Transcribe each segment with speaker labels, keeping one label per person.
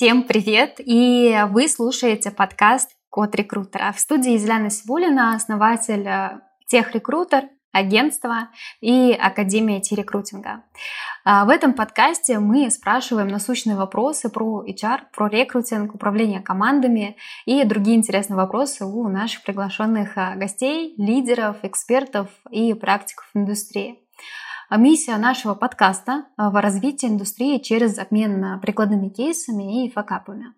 Speaker 1: Всем привет! И вы слушаете подкаст «Код рекрутера». В студии Зеляна Сибулина, основатель э, Тех Рекрутер, агентства и Академия Ти-рекрутинга. А, в этом подкасте мы спрашиваем насущные вопросы про HR, про рекрутинг, управление командами и другие интересные вопросы у наших приглашенных э, гостей, лидеров, экспертов и практиков индустрии. А миссия нашего подкаста в развитии индустрии через обмен прикладными кейсами и факапами.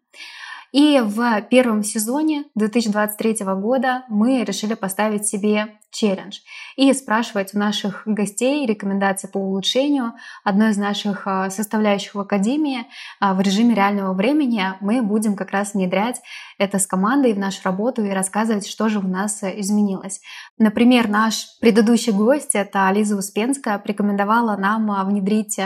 Speaker 1: И в первом сезоне 2023 года мы решили поставить себе челлендж и спрашивать у наших гостей рекомендации по улучшению одной из наших а, составляющих в Академии а, в режиме реального времени. Мы будем как раз внедрять это с командой в нашу работу и рассказывать, что же у нас э, изменилось. Например, наш предыдущий гость, это Лиза Успенская, порекомендовала нам а, внедрить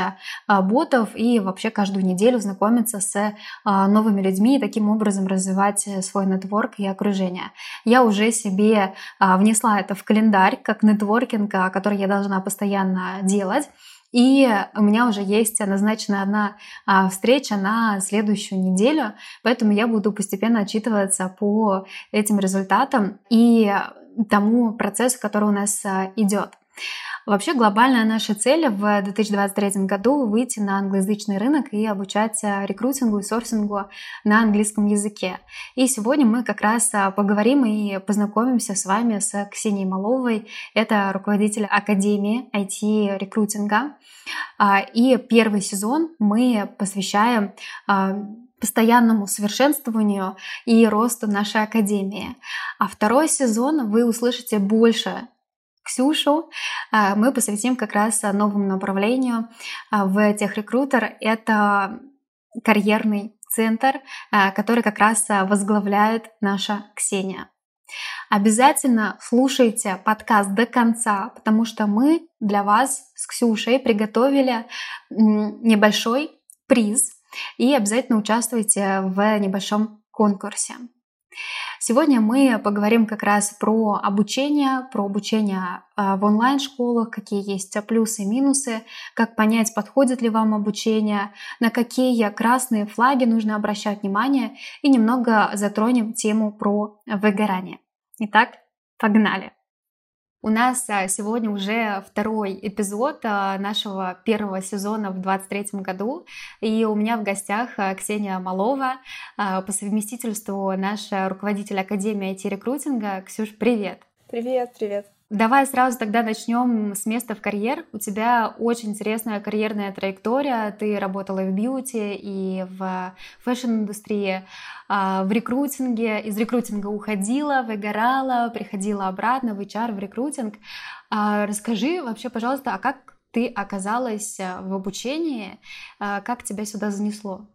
Speaker 1: ботов и вообще каждую неделю знакомиться с новыми людьми и таким образом развивать э, свой нетворк и окружение. Я уже себе внесла это в календарь календарь, как нетворкинг, который я должна постоянно делать. И у меня уже есть назначена одна а, встреча на следующую неделю, поэтому я буду постепенно отчитываться по этим результатам и тому процессу, который у нас а, идет. Вообще глобальная наша цель в 2023 году выйти на англоязычный рынок и обучать э, рекрутингу и сорсингу на английском языке. И сегодня мы как раз э, поговорим и познакомимся с вами с Ксенией Маловой. Это руководитель Академии IT-рекрутинга. А, и первый сезон мы посвящаем а, постоянному совершенствованию и росту нашей академии. А второй сезон вы услышите больше Ксюшу а, мы посвятим как раз новому направлению а, в техрекрутер. Это карьерный центр, а, который как раз возглавляет наша Ксения. Обязательно слушайте подкаст до конца, потому что мы для вас с Ксюшей приготовили небольшой приз и обязательно участвуйте в небольшом конкурсе. Сегодня мы поговорим как раз про обучение, про обучение а, в онлайн-школах, какие есть плюсы и минусы, как понять, подходит ли вам обучение, на какие красные флаги нужно обращать внимание и немного затронем тему про выгорание. Итак, погнали! У нас а, сегодня уже второй эпизод а, нашего первого сезона в 2023 году. И у меня в гостях а, Ксения Малова, по совместительству наша руководитель Академии IT-рекрутинга. Ксюш, привет!
Speaker 2: Привет, привет!
Speaker 1: Давай сразу тогда начнем с места в карьер. У тебя очень интересная карьерная траектория. Ты работала в beauty, и в fashion-индустрии, а, в рекрутинге. Из рекрутинга уходила, выгорала, приходила обратно в HR, в рекрутинг. А, расскажи вообще, пожалуйста, а как ты оказалась а, в обучении? Как тебя сюда занесло?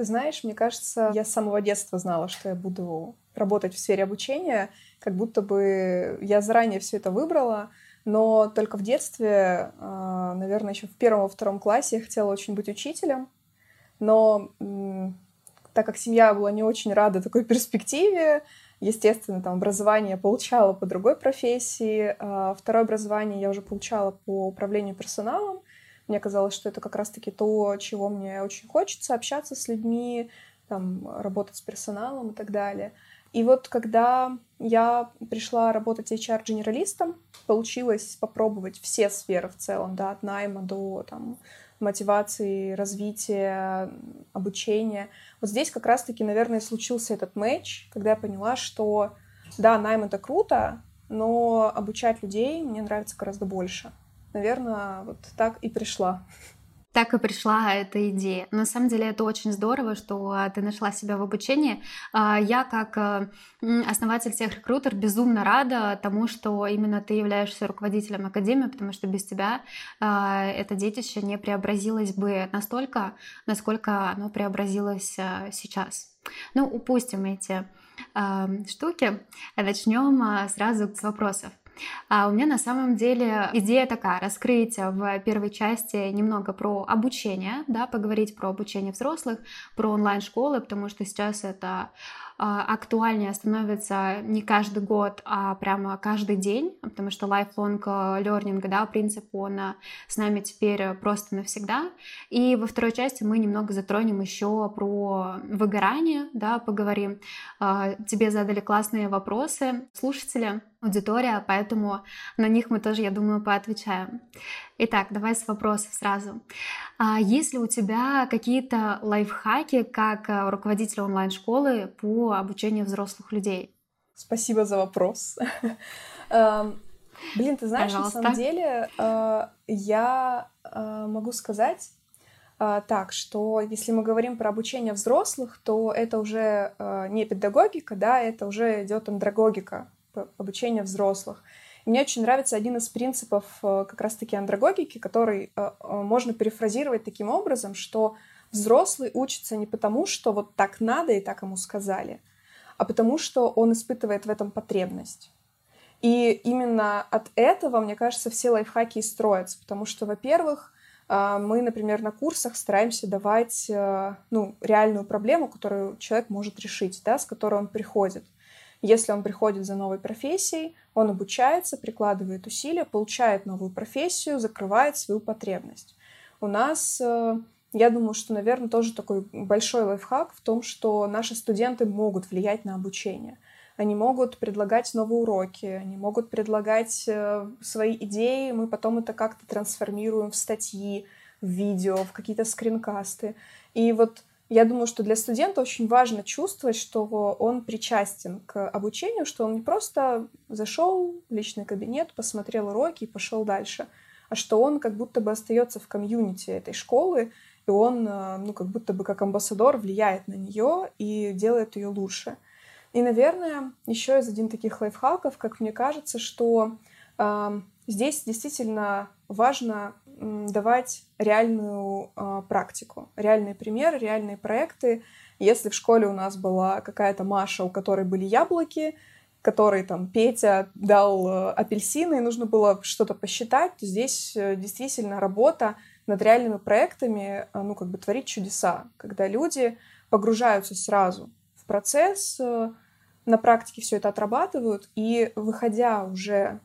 Speaker 2: Ты знаешь, мне кажется, я с самого детства знала, что я буду работать в сфере обучения, как будто бы я заранее все это выбрала, но только в детстве, а, наверное, еще в первом втором классе я хотела очень быть учителем, но так как семья была не очень рада такой перспективе, естественно, там образование я получала по другой профессии, а второе образование я уже получала по управлению персоналом. Мне казалось, что это как раз-таки то, чего мне очень хочется, общаться с людьми, там, работать с персоналом и так далее. И вот когда я пришла работать HR-генералистом, получилось попробовать все сферы в целом, да, от найма до там, мотивации, развития, обучения. Вот здесь как раз-таки, наверное, случился этот матч, когда я поняла, что да, найм — это круто, но обучать людей мне нравится гораздо больше. Наверное, вот так и пришла
Speaker 1: так и пришла эта идея. На самом деле это очень здорово, что а, ты нашла себя в обучении. А, я как э, основатель всех рекрутер безумно рада тому, что именно ты являешься руководителем Академии, потому что без тебя а, это детище не преобразилось бы настолько, насколько оно преобразилось сейчас. Ну, упустим эти штуки, начнем сразу с вопросов. А у меня на самом деле идея такая, раскрыть в первой части немного про обучение, да, поговорить про обучение взрослых, про онлайн-школы, потому что сейчас это актуальнее становится не каждый год, а прямо каждый день, потому что lifelong learning, да, принцип, он с нами теперь просто навсегда. И во второй части мы немного затронем еще про выгорание, да, поговорим. Тебе задали классные вопросы слушатели, аудитория, поэтому на них мы тоже, я думаю, поотвечаем. Итак, давай с вопросов сразу. А есть ли у тебя какие-то лайфхаки как э, руководителя онлайн-школы по обучению взрослых людей?
Speaker 2: Спасибо за вопрос. Эм, блин, ты знаешь, на самом деле э, я э, могу сказать так, что если мы говорим про обучение взрослых, то это уже не педагогика, да, это уже идет андрогогика, обучения взрослых. Мне очень нравится один из принципов э, как раз-таки андрогогики, который э, э, можно перефразировать таким образом, что взрослый учится не потому, что вот так надо и так ему сказали, а потому что он испытывает в этом потребность. И именно от этого, мне кажется, все лайфхаки и строятся, потому что, во-первых, мы, например, на курсах стараемся давать ну, реальную проблему, которую человек может решить, да, с которой он приходит. Если он приходит за новой профессией, он обучается, прикладывает усилия, получает новую профессию, закрывает свою потребность. У нас, э, я думаю, что, наверное, тоже такой большой лайфхак в том, что наши студенты могут влиять на обучение. Они могут предлагать новые уроки, они могут предлагать э, свои идеи, мы потом это как-то трансформируем в статьи, в видео, в какие-то скринкасты. И вот я думаю, что для студента очень важно чувствовать, что он причастен к обучению, что он не просто зашел в личный кабинет, посмотрел уроки и пошел дальше, а что он как будто бы остается в комьюнити этой школы, и он, э, ну, как будто бы как амбассадор влияет на нее и делает ее лучше. И, наверное, еще из один таких лайфхаков, как мне кажется, что э, здесь действительно важно давать реальную э, практику, реальные примеры, реальные проекты. Если в школе у нас была какая-то Маша, у которой были яблоки, который там Петя дал э, апельсины, и нужно было что-то посчитать, то здесь э, действительно работа над реальными проектами, э, ну, как бы творить чудеса, когда люди погружаются сразу в процесс, э, на практике все это отрабатывают, и выходя уже,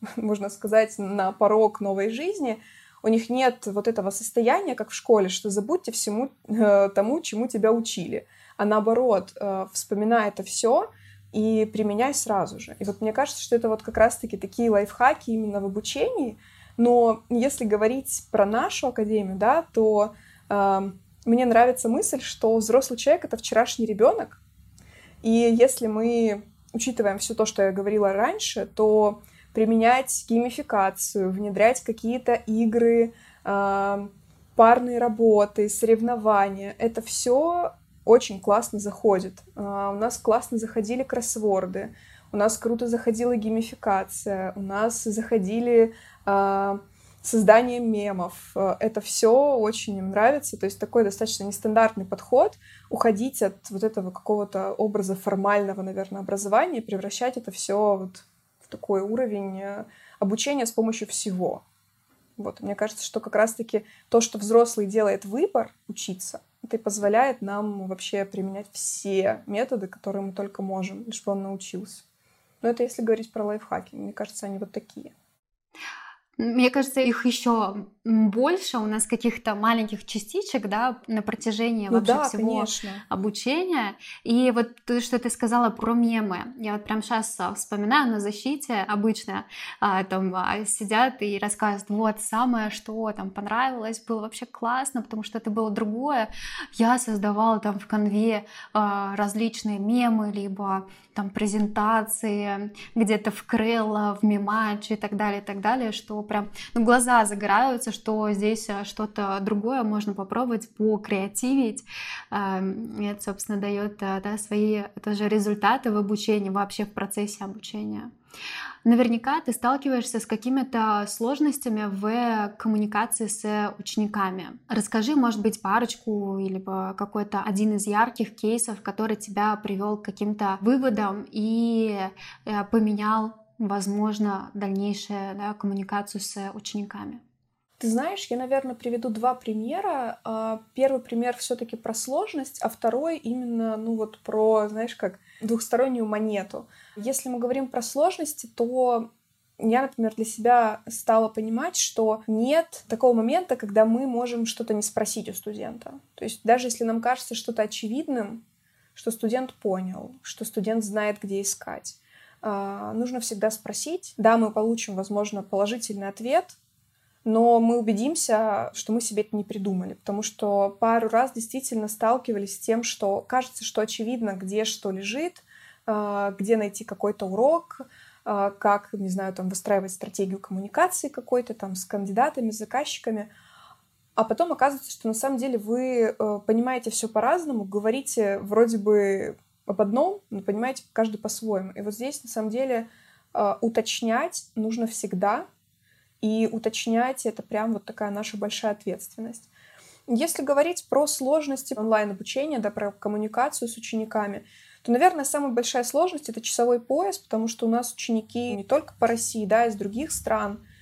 Speaker 2: можно сказать, на порог новой жизни, у них нет вот этого состояния, как в школе, что забудьте всему э, тому, чему тебя учили, а наоборот, э, вспоминай это все и применяй сразу же. И вот мне кажется, что это вот как раз-таки такие лайфхаки именно в обучении, но если говорить про нашу академию, да, то э, мне нравится мысль, что взрослый человек — это вчерашний ребенок, и если мы учитываем все то, что я говорила раньше, то применять геймификацию, внедрять какие-то игры, э, парные работы, соревнования. Это все очень классно заходит. Э, у нас классно заходили кроссворды, у нас круто заходила геймификация, у нас заходили э, создание мемов. Это все очень им нравится. То есть такой достаточно нестандартный подход. Уходить от вот этого какого-то образа формального, наверное, образования превращать это все вот такой уровень э, обучения с помощью всего. Вот, мне кажется, что как раз-таки то, что взрослый делает выбор учиться, это и позволяет нам вообще применять все методы, которые мы только можем, лишь бы он научился. Но это если говорить про лайфхаки. Мне кажется, они вот такие.
Speaker 1: Мне кажется, их еще больше у нас каких-то маленьких частичек, да, на протяжении ну вообще да, всего конечно. обучения. И вот то, что ты сказала про мемы, я вот прям сейчас а, вспоминаю на защите обычно а, там а, сидят и рассказывают, вот самое, что там понравилось, было вообще классно, потому что это было другое. Я создавала там в конве различные мемы, либо там презентации, где-то в Крелла, в Мимач и так далее, и так далее, что прям ну, глаза загораются, что здесь э, что-то другое можно попробовать, покреативить. Эм, это, собственно, дает э, да, свои тоже результаты в обучении, вообще в процессе обучения. Наверняка ты сталкиваешься с какими-то сложностями в коммуникации с учениками. Расскажи, может быть, парочку или какой-то один из ярких кейсов, который тебя привел к каким-то выводам и э, поменял возможно, дальнейшую да, коммуникацию с учениками?
Speaker 2: Ты знаешь, я, наверное, приведу два примера. А, первый пример все-таки про сложность, а второй именно, ну вот про, знаешь, как двухстороннюю монету. Если мы говорим про сложности, то я, например, для себя стала понимать, что нет такого момента, когда мы можем что-то не спросить у студента. То есть даже если нам кажется что-то очевидным, что студент понял, что студент знает, где искать, а, нужно всегда спросить. Да, мы получим, возможно, положительный ответ, но мы убедимся, что мы себе это не придумали, потому что пару раз действительно сталкивались с тем, что кажется, что очевидно, где что лежит, а, где найти какой-то урок, а, как, не знаю, там выстраивать стратегию коммуникации какой-то там с кандидатами, с заказчиками, а потом оказывается, что на самом деле вы э, понимаете все по-разному, говорите вроде бы об одном, но понимаете каждый по-своему. И вот здесь на самом деле а, уточнять нужно всегда, и уточнять это прям вот такая наша большая ответственность. Если говорить про сложности онлайн-обучения, да, про коммуникацию с учениками, то, наверное, самая большая сложность — это часовой пояс, потому что у нас ученики не только по России, да, из других стран —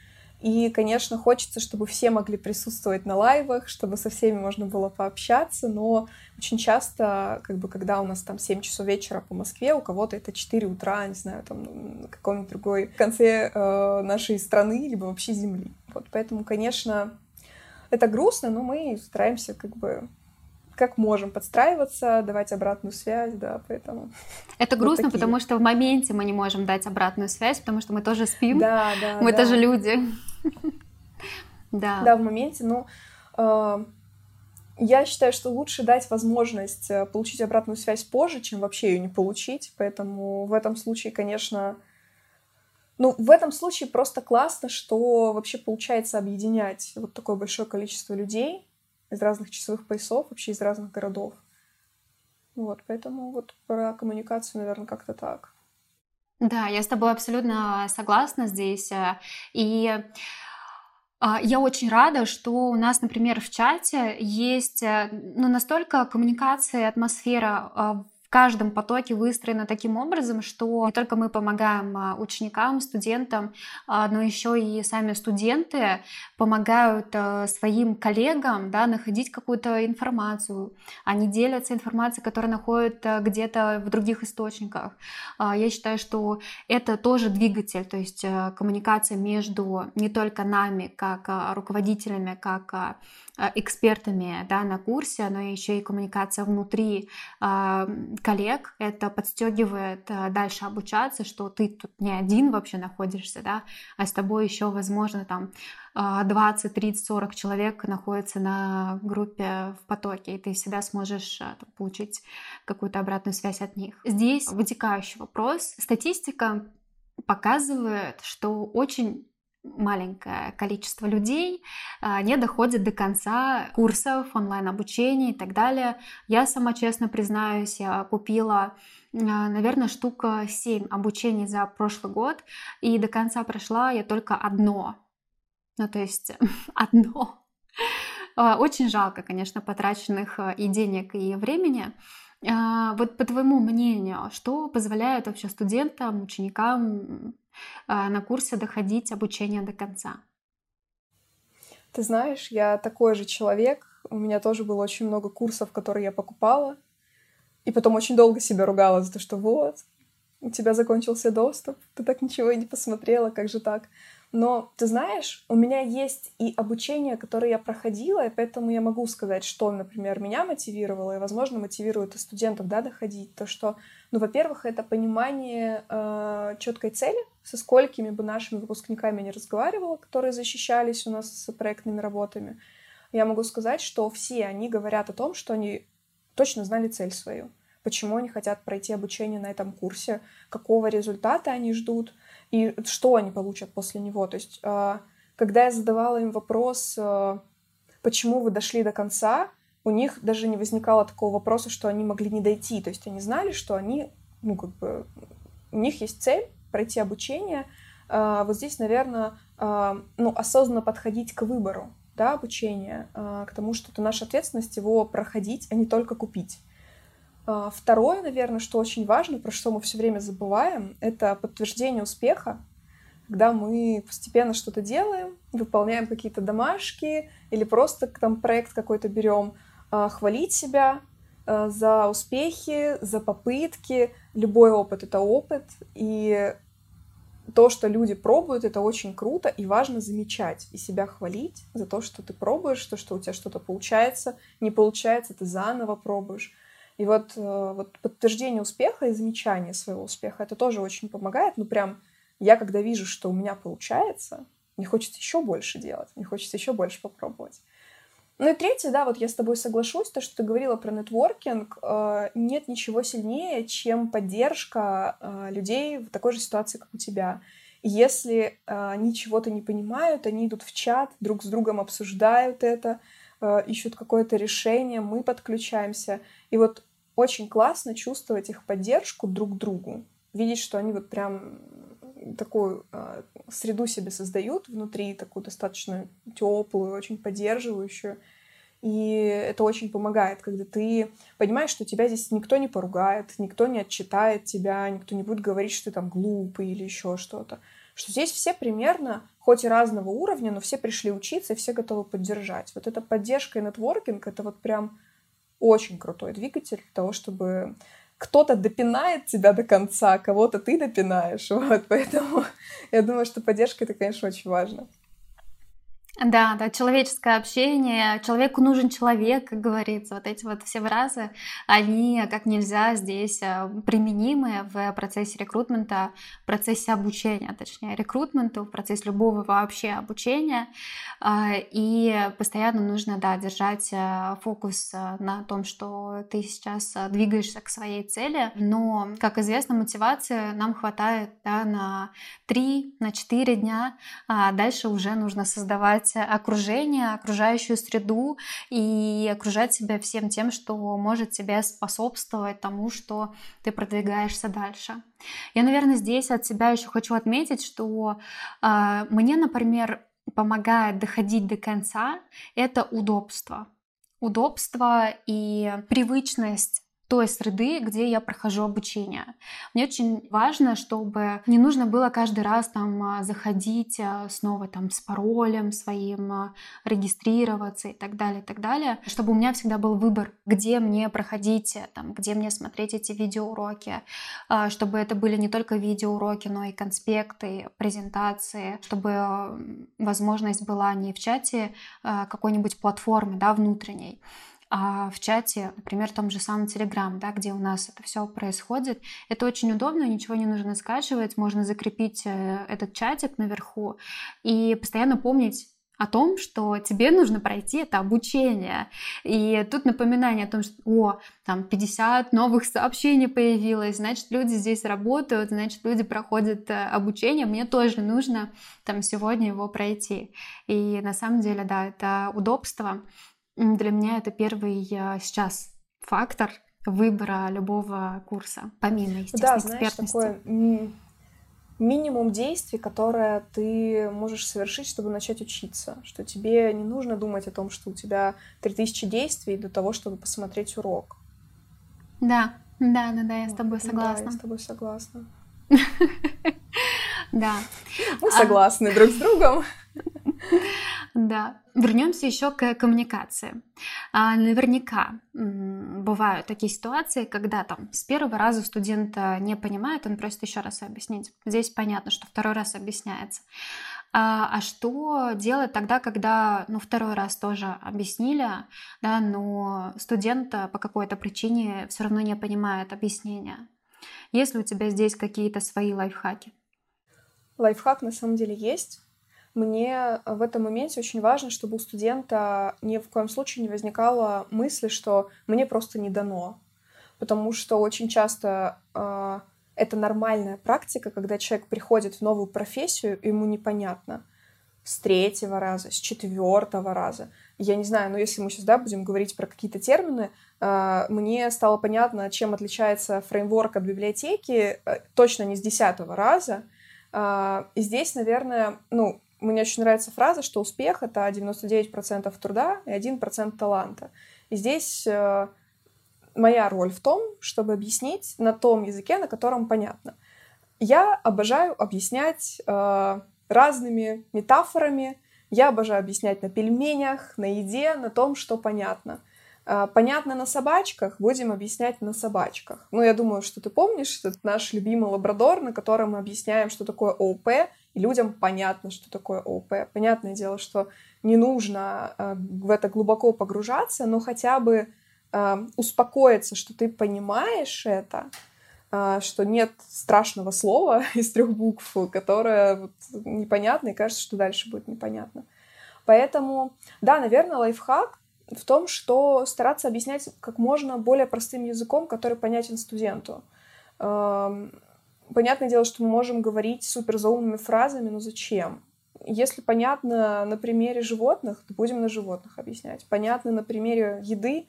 Speaker 2: и, конечно, хочется, чтобы все могли присутствовать на лайвах, чтобы со всеми можно было пообщаться, но очень часто, как бы, когда у нас там 7 часов вечера по Москве, у кого-то это 4 утра, не знаю, там на каком-нибудь другой конце э, нашей страны, либо вообще Земли. Вот, поэтому, конечно, это грустно, но мы стараемся как бы как можем подстраиваться, давать обратную связь, да, поэтому...
Speaker 1: Это грустно, вот потому что в моменте мы не можем дать обратную связь, потому что мы тоже спим,
Speaker 2: да, да,
Speaker 1: мы
Speaker 2: да.
Speaker 1: тоже люди. Да.
Speaker 2: Да, в моменте, но э, я считаю, что лучше дать возможность э, получить обратную связь позже, чем вообще ее не получить, поэтому в этом случае, конечно... Ну, в этом случае просто классно, что вообще получается объединять вот такое большое количество людей, из разных часовых поясов, вообще из разных городов. Вот, поэтому вот про коммуникацию, наверное, как-то так.
Speaker 1: Да, я с тобой абсолютно согласна здесь. Э, и а, я очень рада, что у нас, например, в чате есть э, ну, настолько коммуникация, атмосфера а, каждом потоке выстроена таким образом, что не только мы помогаем а, ученикам, студентам, а, но еще и сами студенты помогают а, своим коллегам да, находить какую-то информацию. Они делятся информацией, которая находят где-то в других источниках. Я считаю, что это тоже двигатель, то есть коммуникация между не только нами, как руководителями, как экспертами да, на курсе, но еще и коммуникация внутри коллег, это подстегивает э, дальше обучаться, что ты тут не один вообще находишься, да, а с тобой еще, возможно, там 20, 30, 40 человек находятся на группе в потоке, и ты всегда сможешь э, там, получить какую-то обратную связь от них. Здесь вытекающий вопрос. Статистика показывает, что очень маленькое количество людей а, не доходит до конца курсов, онлайн-обучения и так далее. Я сама честно признаюсь, я купила а, наверное, штука 7 обучений за прошлый год, и до конца прошла я только одно. Ну, то есть одно. А, очень жалко, конечно, потраченных и денег, и времени. Вот по твоему мнению, что позволяет вообще студентам, ученикам на курсе доходить обучение до конца?
Speaker 2: Ты знаешь, я такой же человек. У меня тоже было очень много курсов, которые я покупала. И потом очень долго себя ругала за то, что вот, у тебя закончился доступ, ты так ничего и не посмотрела, как же так? Но ты знаешь, у меня есть и обучение, которое я проходила, и поэтому я могу сказать, что, например, меня мотивировало, и, возможно, мотивирует и студентов да, доходить. То, что, ну, во-первых, это понимание э, четкой цели, со сколькими бы нашими выпускниками не разговаривала, которые защищались у нас с проектными работами. Я могу сказать, что все они говорят о том, что они точно знали цель свою почему они хотят пройти обучение на этом курсе, какого результата они ждут, и что они получат после него. То есть, а, когда я задавала им вопрос, а, почему вы дошли до конца, у них даже не возникало такого вопроса, что они могли не дойти. То есть они знали, что они, ну, как бы, у них есть цель пройти обучение. А, вот здесь, наверное, ну, осознанно подходить к выбору да, обучения, к тому, что это наша ответственность его проходить, а не только купить. А, второе, наверное, что очень важно, про что мы все время забываем, это подтверждение успеха. когда мы постепенно что-то делаем, выполняем какие-то домашки или просто там проект какой-то берем, а, хвалить себя а, за успехи, за попытки. Любой опыт — это опыт, и то, что люди пробуют, это очень круто, и важно замечать и себя хвалить за то, что ты пробуешь, то, что у тебя что-то получается, не получается, ты заново пробуешь. И вот, э, вот подтверждение успеха и замечание своего успеха, это тоже очень помогает. Ну, прям я, когда вижу, что у меня получается, мне хочется еще больше делать, мне хочется еще больше попробовать. Ну и третье, да, вот я с тобой соглашусь, то, что ты говорила про нетворкинг, э, нет ничего сильнее, чем поддержка э, людей в такой же ситуации, как у тебя. Если э, они чего-то не понимают, они идут в чат, друг с другом обсуждают это, ищут какое-то решение, мы подключаемся. И вот очень классно чувствовать их поддержку друг другу, видеть, что они вот прям такую э, среду себе создают внутри, такую достаточно теплую, очень поддерживающую. И это очень помогает, когда ты понимаешь, что тебя здесь никто не поругает, никто не отчитает тебя, никто не будет говорить, что ты там глупый или еще что-то. Что здесь все примерно, хоть и разного уровня, но все пришли учиться и все готовы поддержать. Вот эта поддержка и нетворкинг — это вот прям очень крутой двигатель для того, чтобы кто-то допинает тебя до конца, кого-то ты допинаешь. Вот, поэтому я думаю, что поддержка это, конечно, очень важно.
Speaker 1: Да, да, человеческое общение, человеку нужен человек, как говорится. Вот эти вот все фразы, они как нельзя здесь э, применимы в процессе рекрутмента, в процессе обучения, точнее, рекрутменту, в процессе любого вообще обучения. А, и постоянно нужно, да, держать э, фокус на том, что ты сейчас двигаешься к своей цели. Но, как известно, мотивации нам хватает да, на 3, на 4 дня, а дальше уже нужно создавать создавать окружение, окружающую среду и окружать себя всем тем, что может тебе способствовать тому, что ты продвигаешься дальше. Я, наверное, здесь от себя еще хочу отметить, что э, мне, например, помогает доходить до конца это удобство. Удобство и привычность той среды, где я прохожу обучение. Мне очень важно, чтобы не нужно было каждый раз там а, заходить а, снова там с паролем своим, а, регистрироваться и так далее, и так далее, чтобы у меня всегда был выбор, где мне проходить, там, где мне смотреть эти видеоуроки, чтобы это были не только видеоуроки, но и конспекты, презентации, чтобы возможность была не в чате какой-нибудь платформы, да, внутренней, а в чате, например, в том же самом Telegram, да, где у нас это все происходит, это очень удобно, ничего не нужно скачивать, можно закрепить э, этот чатик наверху и постоянно помнить о том, что тебе нужно пройти это обучение. И тут напоминание о том, что, о, там 50 новых сообщений появилось, значит, люди здесь работают, значит, люди проходят э, обучение, мне тоже нужно там сегодня его пройти. И на самом деле, да, это удобство, для меня это первый сейчас фактор выбора любого курса, помимо, естественно,
Speaker 2: да, знаешь, такое минимум действий, которое ты можешь совершить, чтобы начать учиться. Что тебе не нужно думать о том, что у тебя 3000 действий для того, чтобы посмотреть урок.
Speaker 1: Да, да, да, да, я с тобой согласна.
Speaker 2: Да, я с тобой согласна.
Speaker 1: Да.
Speaker 2: Мы согласны друг с другом.
Speaker 1: Да. Вернемся еще к коммуникации. А, наверняка бывают такие ситуации, когда там с первого раза студент не понимает, он просит еще раз объяснить. Здесь понятно, что второй раз объясняется. А, а что делать тогда, когда, ну, второй раз тоже объяснили, да, но студент по какой-то причине все равно не понимает объяснения? Есть ли у тебя здесь какие-то свои лайфхаки?
Speaker 2: Лайфхак на самом деле есть мне в этом моменте очень важно, чтобы у студента ни в коем случае не возникало мысли, что мне просто не дано. Потому что очень часто э, это нормальная практика, когда человек приходит в новую профессию, и ему непонятно с третьего раза, с четвертого раза. Я не знаю, но если мы сейчас да, будем говорить про какие-то термины, э, мне стало понятно, чем отличается фреймворк от библиотеки, э, точно не с десятого раза. Э, и здесь, наверное, ну, мне очень нравится фраза, что успех — это 99% труда и 1% таланта. И здесь э, моя роль в том, чтобы объяснить на том языке, на котором понятно. Я обожаю объяснять э, разными метафорами. Я обожаю объяснять на пельменях, на еде, на том, что понятно. Э, понятно на собачках, будем объяснять на собачках. Ну, я думаю, что ты помнишь, это наш любимый лабрадор, на котором мы объясняем, что такое ОП, и людям понятно, что такое ОП. Понятное дело, что не нужно э, в это глубоко погружаться, но хотя бы э, успокоиться, что ты понимаешь это, э, что нет страшного слова из трех букв, которое вот непонятно, и кажется, что дальше будет непонятно. Поэтому, да, наверное, лайфхак в том, что стараться объяснять как можно более простым языком, который понятен студенту. Эм, понятное дело, что мы можем говорить суперзаумными фразами, но зачем? Если понятно на примере животных, то будем на животных объяснять. Понятно на примере еды,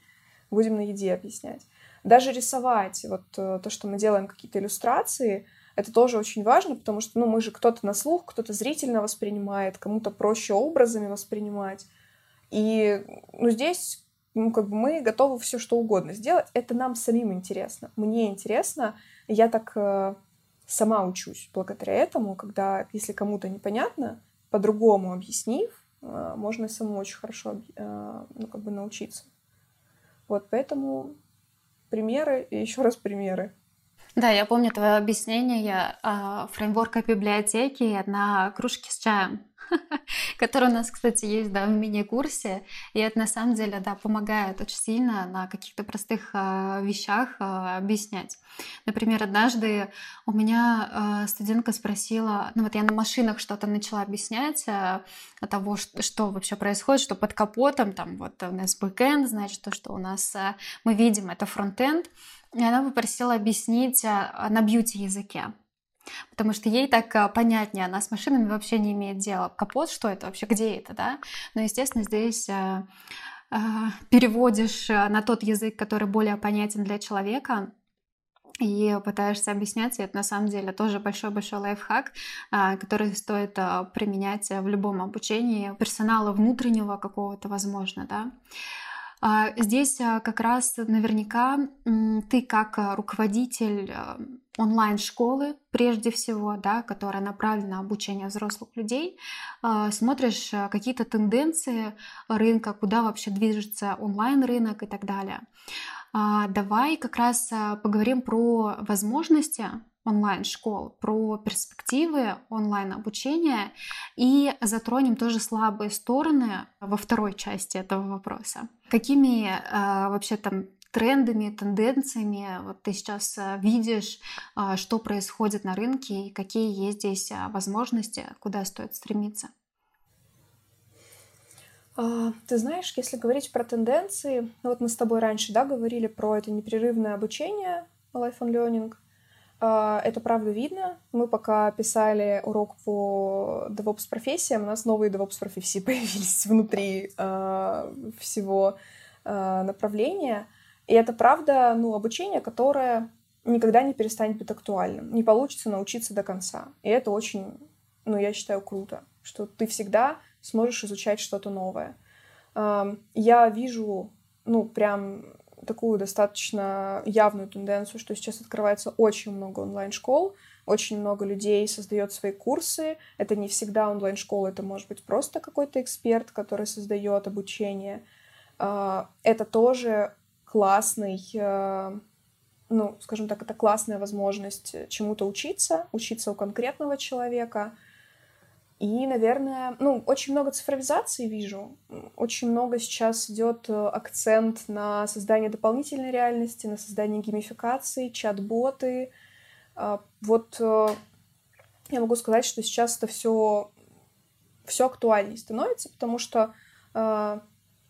Speaker 2: будем на еде объяснять. Даже рисовать, вот э, то, что мы делаем какие-то иллюстрации, это тоже очень важно, потому что ну, мы же кто-то на слух, кто-то зрительно воспринимает, кому-то проще образами воспринимать. И ну, здесь ну, как бы мы готовы все что угодно сделать. Это нам самим интересно. Мне интересно. Я так э, сама учусь благодаря этому, когда, если кому-то непонятно, по-другому объяснив, э, можно самому очень хорошо э, ну, как бы научиться. Вот поэтому примеры и еще раз примеры.
Speaker 1: Да, я помню твое объяснение э, фреймворка библиотеки на кружке с чаем. который у нас, кстати, есть да, в мини-курсе. И это на самом деле да, помогает очень сильно на каких-то простых э, вещах э, объяснять. Например, однажды у меня э, студентка спросила, ну вот я на машинах что-то начала объяснять э, того, что, что вообще происходит, что под капотом, там вот у нас бэкэнд, значит, то, что у нас э, мы видим, это фронтенд. И она попросила объяснить э, на бьюти-языке. Потому что ей так а, понятнее, она с машинами вообще не имеет дела. Капот, что это вообще, где это, да? Но, естественно, здесь а, а, переводишь на тот язык, который более понятен для человека, и пытаешься объяснять, и это на самом деле тоже большой-большой лайфхак, который стоит применять в любом обучении персонала внутреннего какого-то, возможно, да. Здесь как раз наверняка ты как руководитель онлайн-школы, прежде всего, да, которая направлена на обучение взрослых людей, а, смотришь а, какие-то тенденции рынка, куда вообще движется онлайн-рынок и так далее. А, давай как раз поговорим про возможности онлайн-школ, про перспективы онлайн-обучения и затронем тоже слабые стороны во второй части этого вопроса. Какими вообще там трендами, тенденциями вот ты сейчас э, видишь, а, что происходит на рынке и какие есть здесь а, возможности, куда стоит стремиться?
Speaker 2: А, ты знаешь, если говорить про тенденции, ну вот мы с тобой раньше, да, говорили про это непрерывное обучение, life on learning. Это правда видно. Мы пока писали урок по DevOps профессиям, у нас новые DevOps профессии появились внутри всего направления. И это правда, ну, обучение, которое никогда не перестанет быть актуальным. Не получится научиться до конца. И это очень, ну, я считаю, круто, что ты всегда сможешь изучать что-то новое. Я вижу, ну, прям такую достаточно явную тенденцию, что сейчас открывается очень много онлайн-школ, очень много людей создает свои курсы. Это не всегда онлайн-школа, это может быть просто какой-то эксперт, который создает обучение. А, это тоже классный, э, ну, скажем так, это классная возможность чему-то учиться, учиться у конкретного человека. И, наверное, ну, очень много цифровизации вижу. Очень много сейчас идет э, акцент на создание дополнительной реальности, на создание геймификации, чат-боты. А, вот э, я могу сказать, что сейчас это все все актуальнее становится, потому что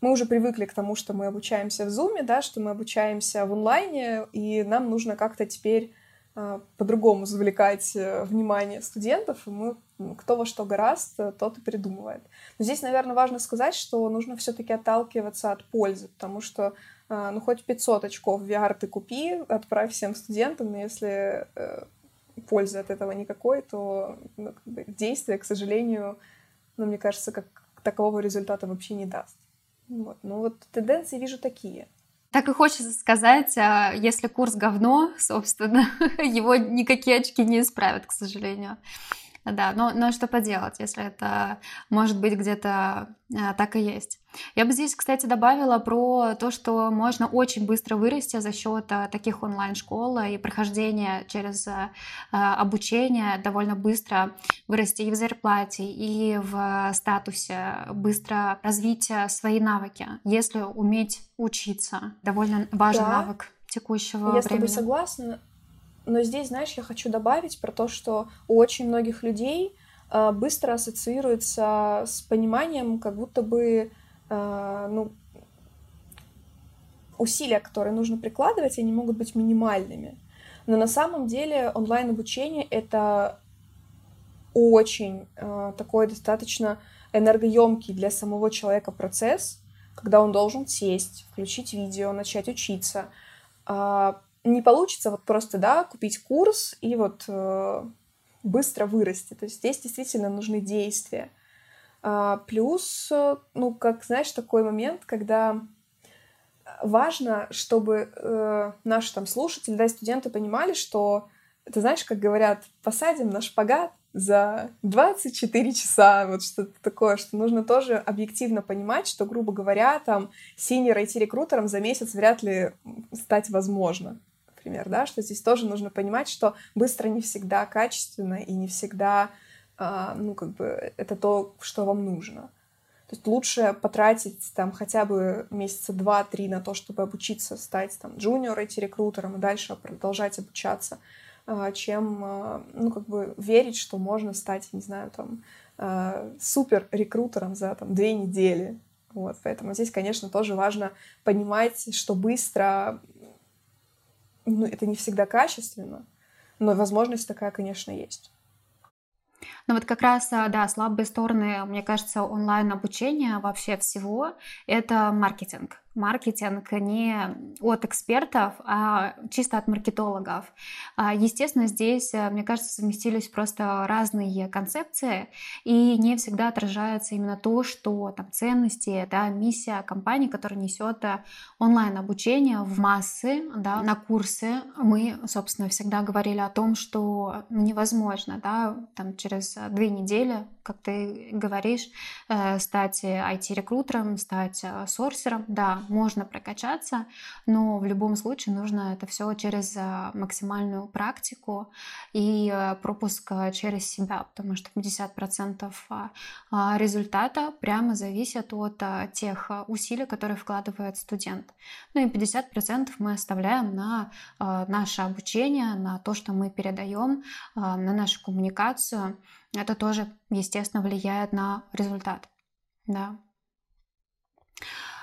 Speaker 2: мы уже привыкли к тому, что мы обучаемся в Zoom, да, что мы обучаемся в онлайне, и нам нужно как-то теперь э, по-другому завлекать э, внимание студентов, и мы кто во что гораст, э, тот и придумывает. Но здесь, наверное, важно сказать, что нужно все-таки отталкиваться от пользы, потому что ну, хоть 500 очков VR ты купи, отправь всем студентам, но если пользы от этого никакой, то ну, действие, к сожалению, ну, мне кажется, как такового результата вообще не даст. Вот. Ну вот тенденции вижу такие.
Speaker 1: Так и хочется сказать, а, если курс говно, собственно, его никакие очки не исправят, к сожалению. Да, но, но что поделать, если это может быть где-то а, так и есть. Я бы здесь, кстати, добавила про то, что можно очень быстро вырасти за счет а, таких онлайн-школ и прохождения через а, обучение довольно быстро вырасти и в зарплате, и в статусе, быстро развить свои навыки, если уметь учиться. Довольно важный да. навык текущего
Speaker 2: я
Speaker 1: времени. Я с
Speaker 2: тобой согласна. Но здесь, знаешь, я хочу добавить про то, что у очень многих людей э, быстро ассоциируется с пониманием, как будто бы, э, ну, усилия, которые нужно прикладывать, они могут быть минимальными. Но на самом деле онлайн-обучение — это очень э, такой достаточно энергоемкий для самого человека процесс, когда он должен сесть, включить видео, начать учиться, а, не получится вот просто, да, купить курс и вот э, быстро вырасти. То есть здесь действительно нужны действия. А, плюс, э, ну, как, знаешь, такой момент, когда важно, чтобы э, наши там слушатели, да, студенты понимали, что, ты знаешь, как говорят, посадим на шпагат за 24 часа, вот что-то такое, что нужно тоже объективно понимать, что, грубо говоря, там, синер IT-рекрутером за месяц вряд ли стать возможно например, да, что здесь тоже нужно понимать, что быстро не всегда качественно и не всегда, э, ну, как бы, это то, что вам нужно. То есть лучше потратить там хотя бы месяца два-три на то, чтобы обучиться стать там джуниор IT-рекрутером и дальше продолжать обучаться, э, чем, э, ну, как бы верить, что можно стать, не знаю, там, супер рекрутером за там две недели. Вот, поэтому здесь, конечно, тоже важно понимать, что быстро ну, это не всегда качественно, но возможность такая, конечно, есть.
Speaker 1: Но вот как раз, а, да, слабые стороны, мне кажется, онлайн-обучения вообще всего — это маркетинг маркетинг не от экспертов, а чисто от маркетологов. А, естественно, здесь, э, мне кажется, совместились просто разные концепции, и не всегда отражается именно то, что там ценности, да, миссия компании, которая несет э, онлайн-обучение в массы, да, на курсы. Мы, собственно, всегда говорили о том, что невозможно, да, там через две недели, как ты говоришь, э, стать IT-рекрутером, стать сорсером, да, можно прокачаться, но в любом случае нужно это все через э, максимальную практику и э, пропуск э, через себя, потому что 50% а, результата прямо зависит от тех усилий, которые вкладывает студент. Ну и 50% мы оставляем на наше обучение, на то, что мы передаем, на нашу коммуникацию. Это тоже, естественно, влияет на результат. Да.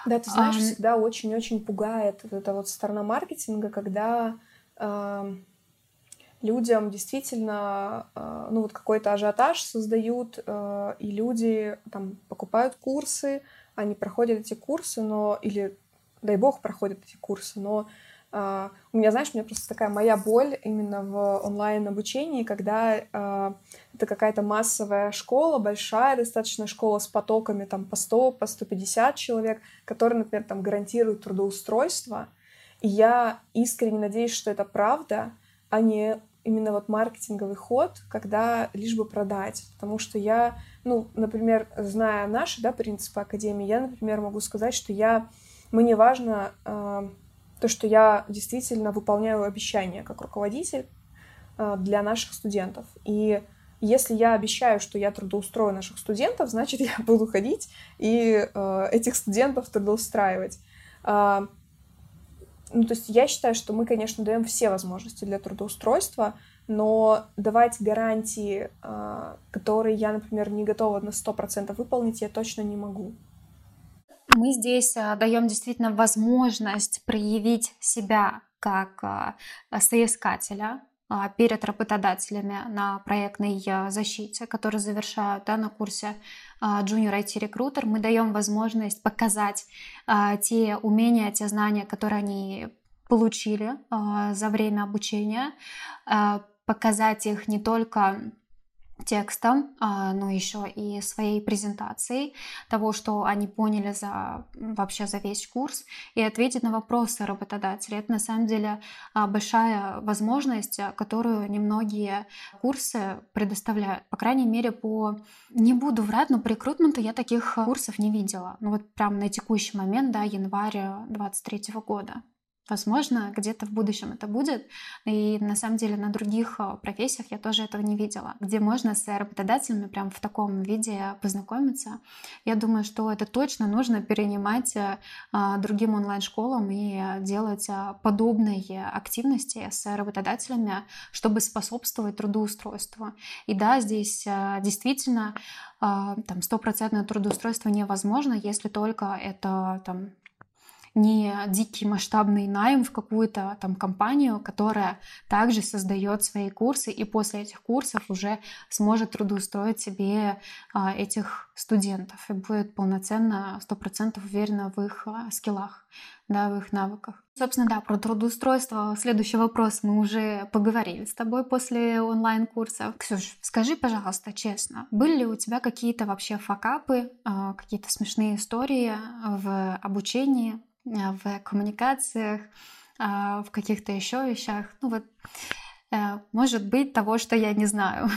Speaker 2: Да, ты знаешь, а... всегда очень-очень пугает эта вот сторона маркетинга, когда э, людям действительно, э, ну вот какой-то ажиотаж создают, э, и люди там покупают курсы, они проходят эти курсы, но или дай бог проходят эти курсы, но у меня, знаешь, у меня просто такая моя боль именно в онлайн-обучении, когда uh, это какая-то массовая школа, большая достаточно школа с потоками там по 100, по 150 человек, которые, например, там гарантируют трудоустройство. И я искренне надеюсь, что это правда, а не именно вот маркетинговый ход, когда лишь бы продать. Потому что я, ну, например, зная наши, да, принципы Академии, я, например, могу сказать, что я, мне важно uh, то, что я действительно выполняю обещания как руководитель э, для наших студентов. И если я обещаю, что я трудоустрою наших студентов, значит, я буду ходить и э, этих студентов трудоустраивать. Э, ну, то есть я считаю, что мы, конечно, даем все возможности для трудоустройства, но давать гарантии, э, которые я, например, не готова на 100% выполнить, я точно не могу.
Speaker 1: Мы здесь а, даем действительно возможность проявить себя как а, соискателя а, перед работодателями на проектной защите, которые завершают да, на курсе Junior IT Recruiter. Мы даем возможность показать те умения, те знания, которые они получили за время обучения, показать их не только текста, а, но еще и своей презентацией того, что они поняли за вообще за весь курс, и ответить на вопросы работодателя. Это на самом деле а, большая возможность, которую немногие курсы предоставляют. По крайней мере, по не буду врать, но по рекрутменту я таких курсов не видела. Ну вот прям на текущий момент, да, январь 23 года. Возможно, где-то в будущем это будет. И на самом деле на других э, профессиях я тоже этого не видела, где можно с работодателями прям в таком виде познакомиться. Я думаю, что это точно нужно перенимать э, а, другим онлайн-школам и делать э, подобные активности с работодателями, чтобы способствовать трудоустройству. И да, здесь действительно там стопроцентное трудоустройство невозможно, если только это там не дикий масштабный найм в какую-то там компанию, которая также создает свои курсы и после этих курсов уже сможет трудоустроить себе а, этих студентов и будет полноценно, сто процентов уверена в их а, скиллах, их навыках. Собственно, да, про трудоустройство. Следующий вопрос мы уже поговорили с тобой после онлайн-курсов. Ксюш, скажи, пожалуйста, честно, были ли у тебя какие-то вообще факапы, а, какие-то смешные истории в обучении а, в коммуникациях, а, в каких-то еще вещах. Ну вот, э, может быть, того, что я не знаю.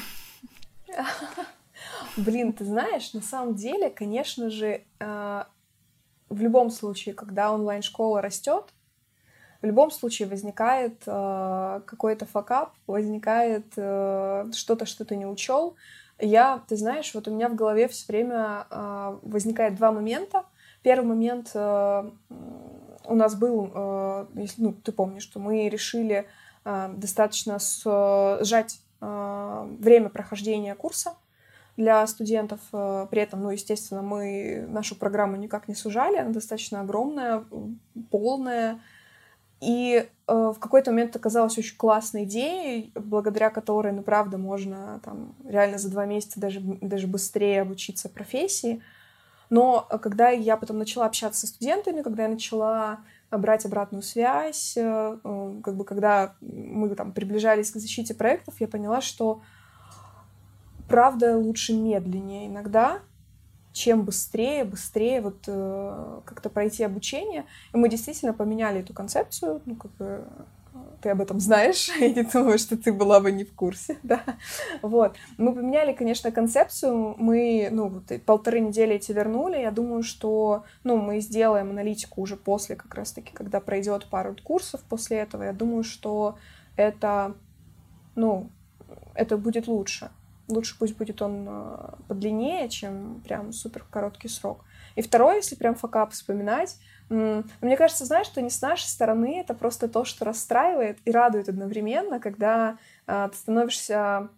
Speaker 2: Блин, ты знаешь, на самом деле, конечно же, э, в любом случае, когда онлайн-школа растет, в любом случае возникает э, какой-то факап, возникает что-то, что ты не учел. Я, ты знаешь, вот у меня в голове все время возникает два момента. Первый момент э, у нас был, э, если ну, ты помнишь, что мы решили э, достаточно сжать время прохождения курса для студентов. При этом, ну, естественно, мы нашу программу никак не сужали, она достаточно огромная, полная. И э, в какой-то момент оказалась очень классной идеей, благодаря которой, ну, правда, можно там реально за два месяца даже, даже быстрее обучиться профессии. Но э, когда я потом начала общаться со студентами, когда я начала э, брать обратную связь, э, как бы когда мы там приближались к защите проектов, я поняла, что правда лучше медленнее иногда, чем быстрее, быстрее вот как-то пройти обучение. И мы действительно поменяли эту концепцию, ну, как бы ты об этом знаешь, я не думаю, что ты была бы не в курсе, да. Вот. Мы поменяли, конечно, концепцию, мы, ну, вот полторы недели эти вернули, я думаю, что, ну, мы сделаем аналитику уже после, как раз-таки, когда пройдет пару курсов после этого, я думаю, что это, ну, это будет лучше. Лучше пусть будет он э, подлиннее, чем прям супер короткий срок. И второе, если прям факап вспоминать, мне кажется, знаешь, что не с нашей стороны, это просто то, что расстраивает и радует одновременно, когда э, ты становишься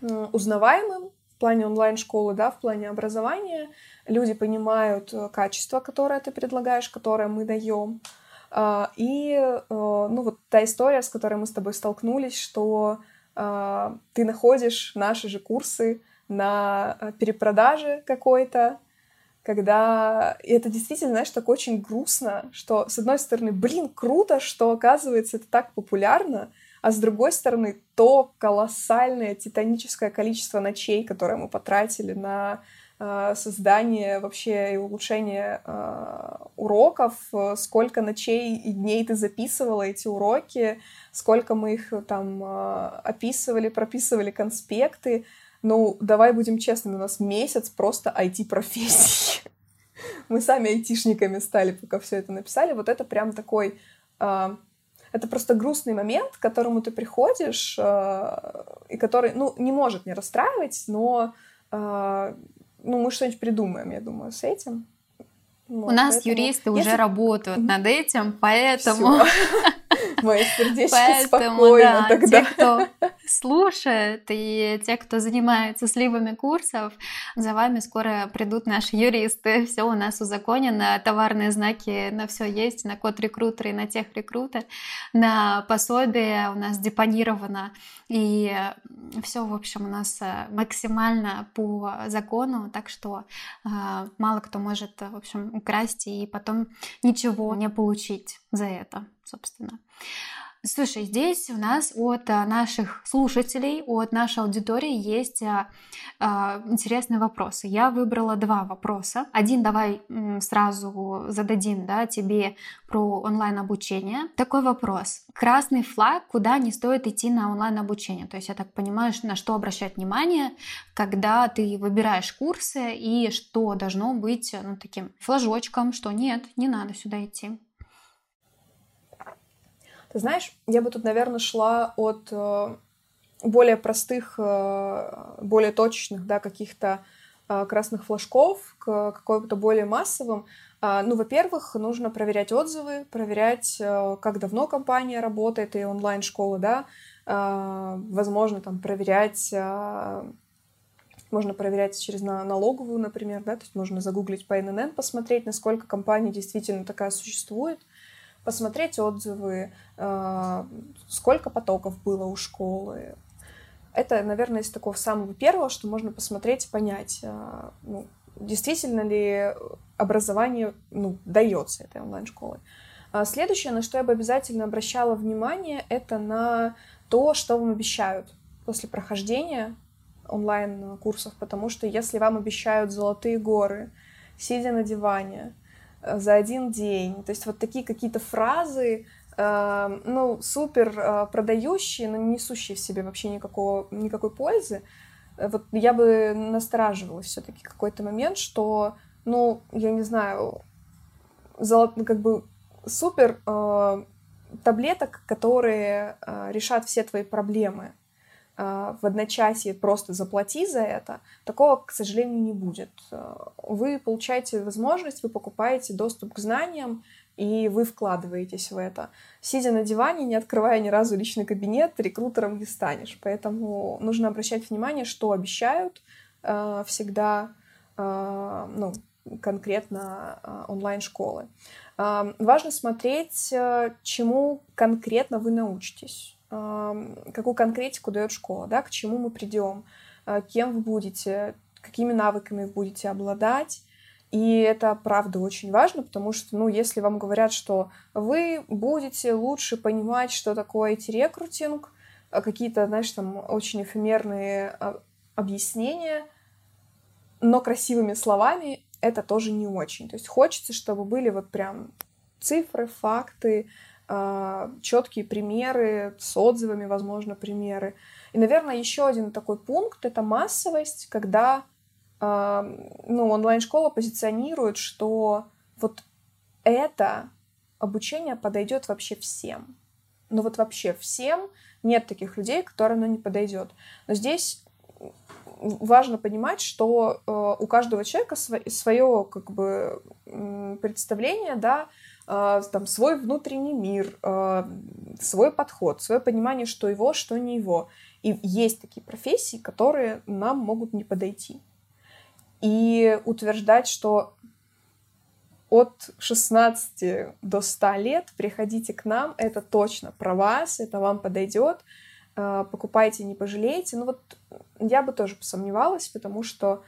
Speaker 2: узнаваемым в плане онлайн-школы, да, в плане образования. Люди понимают э, качество, которое ты предлагаешь, которое мы даем. И, ну, вот та история, с которой мы с тобой столкнулись, что ты находишь наши же курсы на э, перепродаже какой-то, когда и это действительно, знаешь, так очень грустно, что с одной стороны, блин, круто, что оказывается это так популярно, а с другой стороны, то колоссальное титаническое количество ночей, которое мы потратили на э, создание вообще и улучшение э, уроков, сколько ночей и дней ты записывала эти уроки, сколько мы их там э, описывали, прописывали конспекты, ну, давай будем честными, у нас месяц просто IT-профессии. Мы сами айтишниками стали, пока все это написали. Вот это прям такой... Э, это просто грустный момент, к которому ты приходишь, э, и который, ну, не может не расстраивать, но э, ну, мы что-нибудь придумаем, я думаю, с этим.
Speaker 1: Вот, У нас поэтому... юристы Если... уже работают над этим, поэтому...
Speaker 2: Мое сердечко Поэтому, спокойно да, тогда.
Speaker 1: Те, кто слушает и те, кто занимается сливами курсов, за вами скоро придут наши юристы. Все у нас узаконено, товарные знаки на все есть, на код рекрутера и на тех рекрутер, на пособие у нас депонировано. И все, в общем, у нас э, максимально по закону, так что э, мало кто может, в общем, украсть и потом ничего не получить за это, собственно. Слушай, здесь у нас от а, наших слушателей, от нашей аудитории есть а, а, интересные вопросы. Я выбрала два вопроса. Один давай сразу зададим да, тебе про онлайн-обучение. Такой вопрос. Красный флаг, куда не стоит идти на онлайн-обучение? То есть я так понимаю, на что обращать внимание, когда ты выбираешь курсы и что должно быть ну, таким флажочком, что нет, не надо сюда идти.
Speaker 2: Ты знаешь, я бы тут, наверное, шла от э, более простых, э, более точечных, да, каких-то э, красных флажков к какой-то более массовым. А, ну, во-первых, нужно проверять отзывы, проверять, как давно компания работает и онлайн-школа, да, а, возможно, там проверять а, можно проверять через налоговую, например, да, то есть можно загуглить по ННН, посмотреть, насколько компания действительно такая существует посмотреть отзывы, э, сколько потоков было у школы. Это, наверное, из такого самого первого, что можно посмотреть и понять, э, ну, действительно ли образование ну, дается этой онлайн-школы. А следующее, на что я бы обязательно обращала внимание, это на то, что вам обещают после прохождения онлайн-курсов, потому что если вам обещают золотые горы, сидя на диване, за один день. То есть вот такие какие-то фразы, э, ну, супер э, продающие, но не несущие в себе вообще никакого, никакой пользы. Э, вот я бы настораживалась все-таки какой-то момент, что, ну, я не знаю, золот, ну, как бы супер э, таблеток, которые э, решат все твои проблемы в одночасье просто заплати за это, такого, к сожалению, не будет. А, вы получаете возможность, вы покупаете доступ к знаниям, и вы вкладываетесь в это. Сидя на диване, не открывая ни разу личный кабинет, рекрутером не станешь. Поэтому нужно обращать внимание, что обещают э, всегда, э, ну, конкретно э, онлайн-школы. Э, важно смотреть, э, чему конкретно вы научитесь какую конкретику дает школа, да, к чему мы придем, а, кем вы будете, какими навыками вы будете обладать. И это, правда, очень важно, потому что, ну, если вам говорят, что вы будете лучше понимать, что такое IT-рекрутинг, а, какие-то, знаешь, там очень эфемерные а, объяснения, но красивыми словами, это тоже не очень. То есть хочется, чтобы были вот прям цифры, факты, четкие примеры с отзывами, возможно, примеры. И, наверное, еще один такой пункт — это массовость, когда а, ну, онлайн-школа позиционирует, что вот это обучение подойдет вообще всем. Ну вот вообще всем нет таких людей, которым оно не подойдет. Но здесь важно понимать, что э, у каждого человека свое, свое как бы представление, да, а, там, свой внутренний мир, а, свой подход, свое понимание, что его, что не его. И есть такие профессии, которые нам могут не подойти. И утверждать, что от 16 до 100 лет приходите к нам, это точно про вас, это вам подойдет, а, покупайте, не пожалеете. Ну вот я бы тоже посомневалась, потому что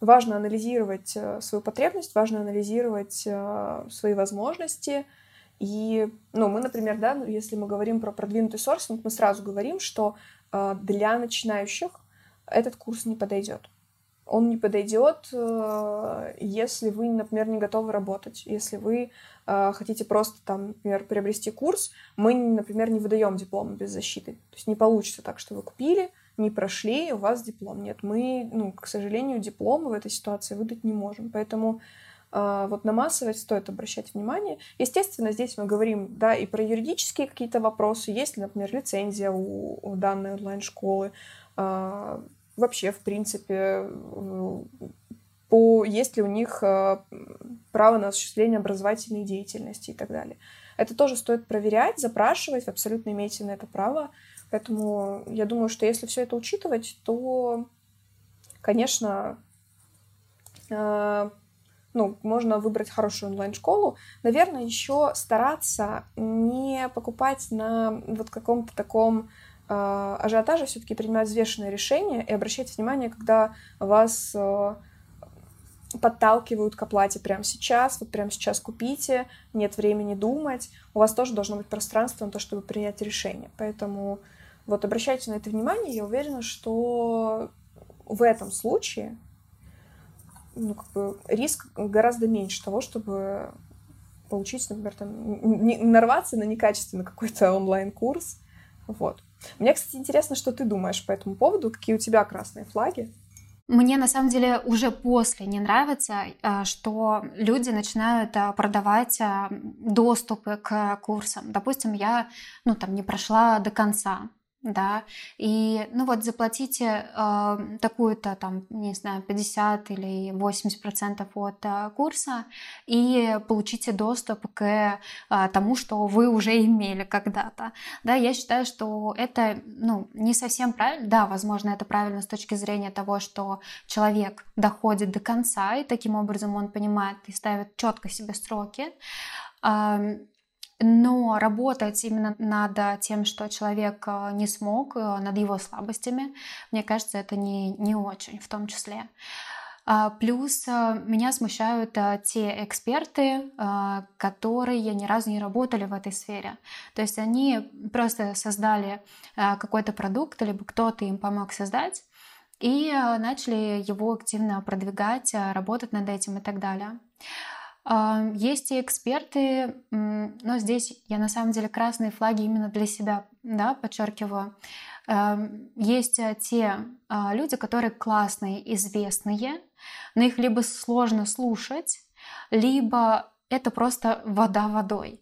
Speaker 2: важно анализировать э, свою потребность, важно анализировать э, свои возможности. И, ну, мы, например, да, если мы говорим про продвинутый сорсинг, мы сразу говорим, что э, для начинающих этот курс не подойдет. Он не подойдет, если вы, например, не готовы работать, если вы хотите просто, там, например, приобрести курс, мы, например, не выдаем диплом без защиты. То есть не получится так, что вы купили, не прошли, у вас диплом. Нет, мы, ну, к сожалению, дипломы в этой ситуации выдать не можем. Поэтому э, вот на массовость стоит обращать внимание. Естественно, здесь мы говорим, да, и про юридические какие-то вопросы. Есть ли, например, лицензия у, у данной онлайн-школы? Э, вообще, в принципе, по, есть ли у них э, право на осуществление образовательной деятельности и так далее. Это тоже стоит проверять, запрашивать, абсолютно имеете на это право. Поэтому я думаю, что если все это учитывать, то, конечно, э, ну, можно выбрать хорошую онлайн-школу. Наверное, еще стараться не покупать на вот каком-то таком э, ажиотаже, все-таки принимать взвешенное решение и обращать внимание, когда вас э, подталкивают к оплате прямо сейчас, вот прямо сейчас купите, нет времени думать. У вас тоже должно быть пространство на то, чтобы принять решение. Поэтому вот обращайте на это внимание, я уверена, что в этом случае ну, как бы риск гораздо меньше того, чтобы получить, например, там, не, нарваться на некачественный какой-то онлайн-курс. Вот. Мне, кстати, интересно, что ты думаешь по этому поводу, какие у тебя красные флаги.
Speaker 1: Мне на самом деле уже после не нравится, э, что люди начинают э, продавать э, доступы к курсам. Допустим, я ну, там, не прошла до конца, да, и, ну вот, заплатите э, такую-то там, не знаю, 50 или 80 процентов от э, курса и получите доступ к э, тому, что вы уже имели когда-то, да, я считаю, что это, ну, не совсем правильно, да, возможно, это правильно с точки зрения того, что человек доходит до конца, и таким образом он понимает и ставит четко себе сроки, но работать именно над тем, что человек э, не смог, э, над его слабостями, мне кажется, это не, не очень в том числе. А, плюс э, меня смущают те эксперты, которые ни разу не работали в этой сфере. То есть они просто создали какой-то продукт, либо кто-то им помог создать, и начали его активно продвигать, работать над этим и так далее. Есть и эксперты, но здесь я на самом деле красные флаги именно для себя да, подчеркиваю. Есть э, те а, люди, которые классные, известные, но их либо сложно слушать, либо это просто вода водой.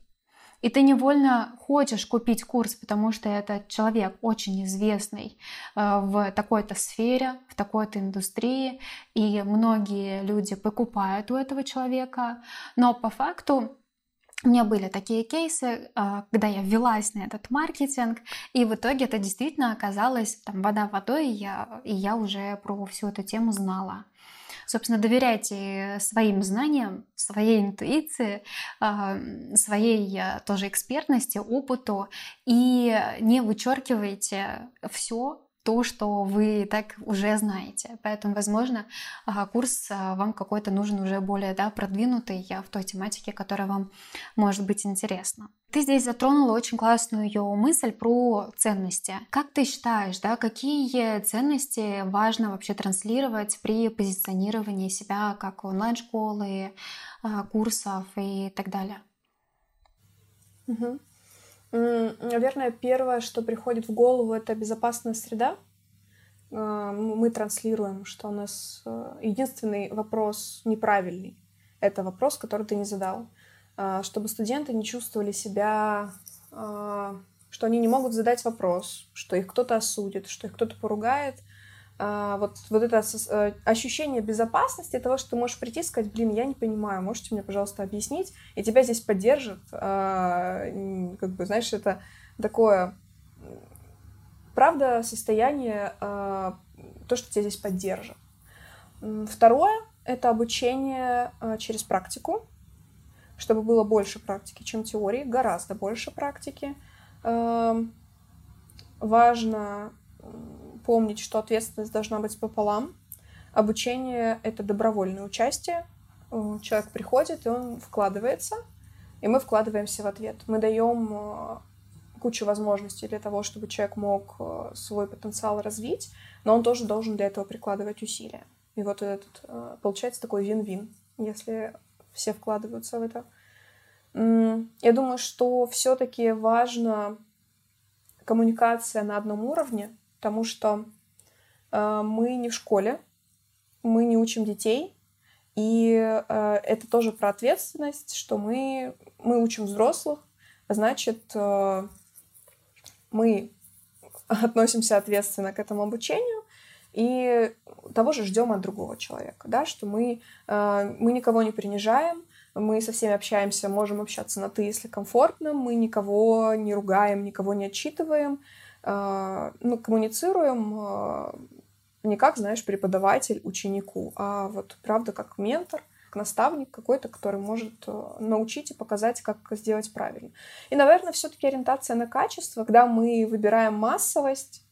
Speaker 1: И ты невольно хочешь купить курс, потому что этот человек очень известный э, в такой-то сфере, в такой-то индустрии, и многие люди покупают у этого человека. Но по факту у меня были такие кейсы, э, когда я ввелась на этот маркетинг, и в итоге это действительно оказалось там вода водой, и я, и я уже про всю эту тему знала. Собственно, доверяйте своим знаниям, своей интуиции, а, своей а, тоже экспертности, опыту и не вычеркивайте все то, что вы так уже знаете. Поэтому, возможно, курс а, вам какой-то нужен уже более да, продвинутый в той тематике, которая вам может быть интересна. Ты здесь затронула очень классную ее мысль про ценности. Как ты считаешь, да, какие ценности важно вообще транслировать при позиционировании себя как онлайн-школы, а, курсов и так далее?
Speaker 2: Угу. Наверное, первое, что приходит в голову, это безопасная среда. А, мы транслируем, что у нас э, единственный вопрос неправильный. Это вопрос, который ты не задал. А, чтобы студенты не чувствовали себя, что они не могут задать вопрос, что их кто-то осудит, что их кто-то поругает — вот, вот это э, ощущение безопасности, того, что ты можешь прийти и сказать, блин, я не понимаю, можете мне, пожалуйста, объяснить, и тебя здесь поддержат, а, как бы, знаешь, это такое, правда, состояние, а, то, что тебя здесь поддержат. Второе — это обучение через практику, чтобы было больше практики, чем теории, гораздо больше практики. Важно помнить, что ответственность должна быть пополам. Обучение — это добровольное участие. Э, человек приходит, и он вкладывается, и мы вкладываемся в ответ. Мы даем э, кучу возможностей для того, чтобы человек мог э, свой потенциал развить, но он тоже должен для этого прикладывать усилия. И вот этот получается такой вин-вин, если все вкладываются в это. Я думаю, что все-таки важна коммуникация на одном уровне, потому что э, мы не в школе, мы не учим детей, и э, это тоже про ответственность, что мы, мы учим взрослых, значит, э, мы относимся ответственно к этому обучению, и того же ждем от другого человека, да, что мы, э, мы никого не принижаем, мы со всеми общаемся, можем общаться на «ты», если комфортно, мы никого не ругаем, никого не отчитываем, а, ну, коммуницируем а, не как, знаешь, преподаватель ученику, а вот правда как ментор, как наставник какой-то, который может а, научить и показать, как сделать правильно. И, наверное, все-таки ориентация на качество, когда мы выбираем массовость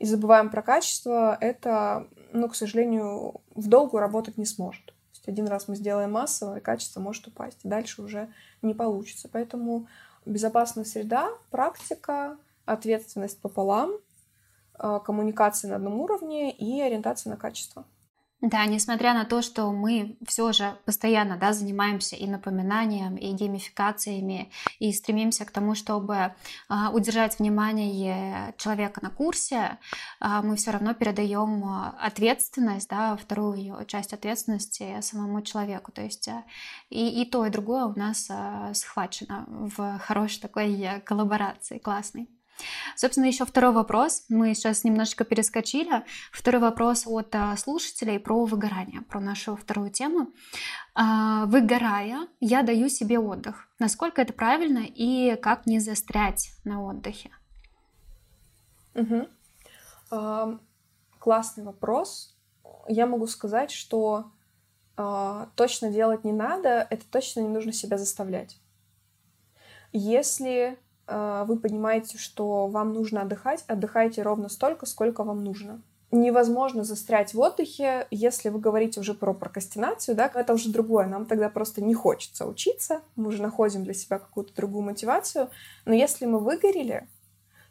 Speaker 2: и забываем про качество, это, ну, к сожалению, в долгу работать не сможет. есть один раз мы сделаем массово, и качество может упасть, и дальше уже не получится. Поэтому безопасная среда, практика, ответственность пополам, э, коммуникация на одном уровне и ориентация на качество.
Speaker 1: Да, несмотря на то, что мы все же постоянно да, занимаемся и напоминанием, и геймификациями, и стремимся к тому, чтобы а, удержать внимание человека на курсе, а, мы все равно передаем ответственность, да, вторую часть ответственности самому человеку. То есть а, и, и то, и другое у нас а, схвачено в хорошей такой коллаборации, классной. Собственно, еще второй вопрос. Мы сейчас немножечко перескочили. Второй вопрос от а, слушателей про выгорание, про нашу вторую тему. А, выгорая, я даю себе отдых. Насколько это правильно и как не застрять на отдыхе?
Speaker 2: Угу. классный вопрос. Я могу сказать, что точно делать не надо, это точно не нужно себя заставлять. Если вы понимаете, что вам нужно отдыхать, отдыхайте ровно столько, сколько вам нужно. Невозможно застрять в отдыхе, если вы говорите уже про прокрастинацию, да, это уже другое, нам тогда просто не хочется учиться, мы уже находим для себя какую-то другую мотивацию, но если мы выгорели,